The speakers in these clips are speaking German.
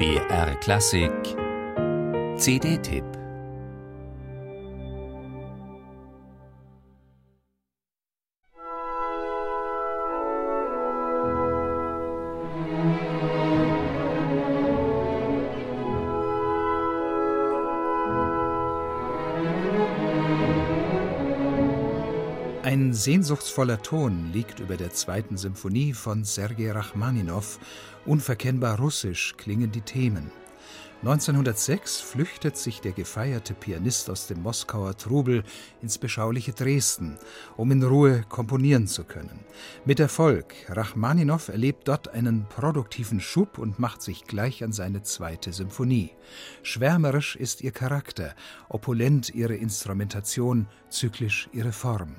BR Klassik. CD-Tipp Ein sehnsuchtsvoller Ton liegt über der zweiten Symphonie von Sergei Rachmaninow. Unverkennbar russisch klingen die Themen. 1906 flüchtet sich der gefeierte Pianist aus dem Moskauer Trubel ins beschauliche Dresden, um in Ruhe komponieren zu können. Mit Erfolg. Rachmaninow erlebt dort einen produktiven Schub und macht sich gleich an seine zweite Symphonie. Schwärmerisch ist ihr Charakter, opulent ihre Instrumentation, zyklisch ihre Form.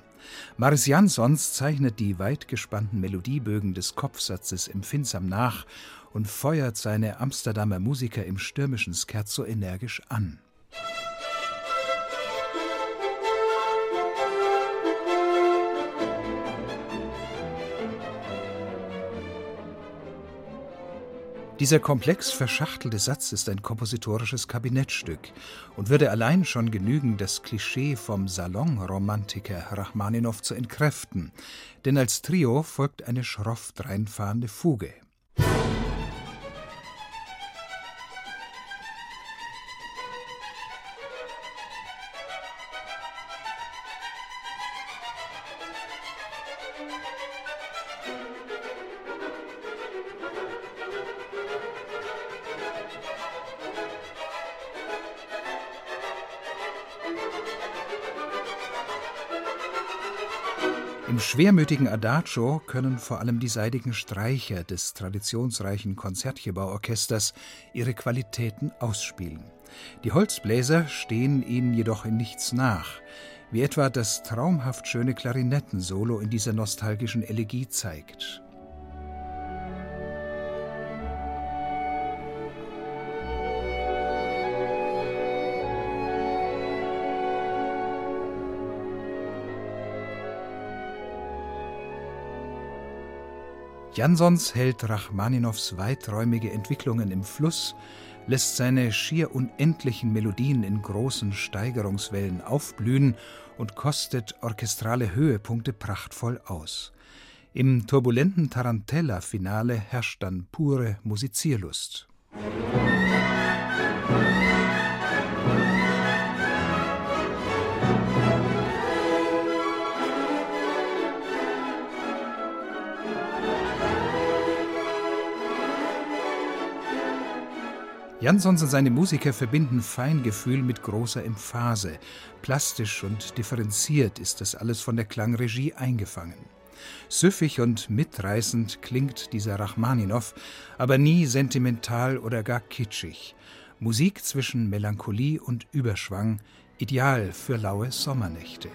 Maris Jansons zeichnet die weit gespannten Melodiebögen des Kopfsatzes empfindsam nach und feuert seine Amsterdamer Musiker im stürmischen Scherzo energisch an. Dieser komplex verschachtelte Satz ist ein kompositorisches Kabinettstück und würde allein schon genügen, das Klischee vom Salonromantiker Rachmaninow zu entkräften, denn als Trio folgt eine schroff dreinfahrende Fuge. Im schwermütigen Adagio können vor allem die seidigen Streicher des traditionsreichen Konzertgebauorchesters ihre Qualitäten ausspielen. Die Holzbläser stehen ihnen jedoch in nichts nach, wie etwa das traumhaft schöne Klarinettensolo in dieser nostalgischen Elegie zeigt. Jansons hält Rachmaninows weiträumige Entwicklungen im Fluss, lässt seine schier unendlichen Melodien in großen Steigerungswellen aufblühen und kostet orchestrale Höhepunkte prachtvoll aus. Im turbulenten Tarantella-Finale herrscht dann pure Musizierlust. Jansons und seine Musiker verbinden Feingefühl mit großer Emphase. Plastisch und differenziert ist das alles von der Klangregie eingefangen. Süffig und mitreißend klingt dieser Rachmaninow, aber nie sentimental oder gar kitschig. Musik zwischen Melancholie und Überschwang, ideal für laue Sommernächte.